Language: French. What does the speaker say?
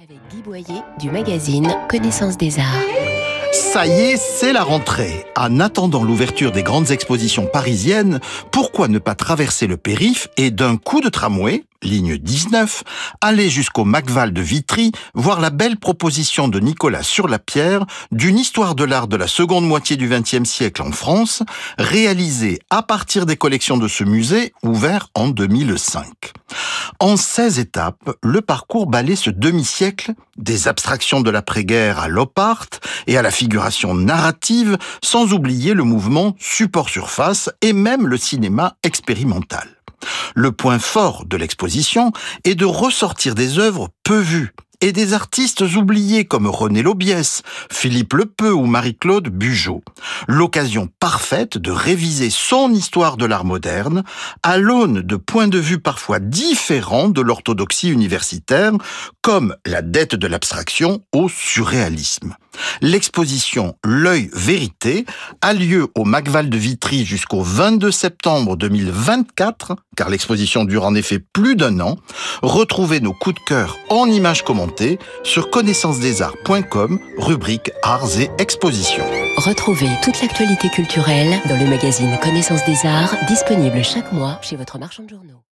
Avec Guy Boyer du magazine Connaissance des Arts. Ça y est, c'est la rentrée. En attendant l'ouverture des grandes expositions parisiennes, pourquoi ne pas traverser le périph et d'un coup de tramway, ligne 19, aller jusqu'au Macval de Vitry, voir la belle proposition de Nicolas Sur-la-Pierre d'une histoire de l'art de la seconde moitié du XXe siècle en France, réalisée à partir des collections de ce musée, ouvert en 2005. En 16 étapes, le parcours balaie ce demi-siècle, des abstractions de l'après-guerre à l'op art et à la figuration narrative, sans oublier le mouvement support-surface et même le cinéma expérimental. Le point fort de l'exposition est de ressortir des œuvres peu vues, et des artistes oubliés comme René Lobiès, Philippe Lepeu ou Marie-Claude Bugeaud. L'occasion parfaite de réviser son histoire de l'art moderne à l'aune de points de vue parfois différents de l'orthodoxie universitaire, comme la dette de l'abstraction au surréalisme. L'exposition L'œil vérité a lieu au Macval de Vitry jusqu'au 22 septembre 2024, car l'exposition dure en effet plus d'un an. Retrouvez nos coups de cœur en images commentées sur connaissancesdesarts.com, rubrique Arts et Expositions. Retrouvez toute l'actualité culturelle dans le magazine Connaissance des Arts, disponible chaque mois chez votre marchand de journaux.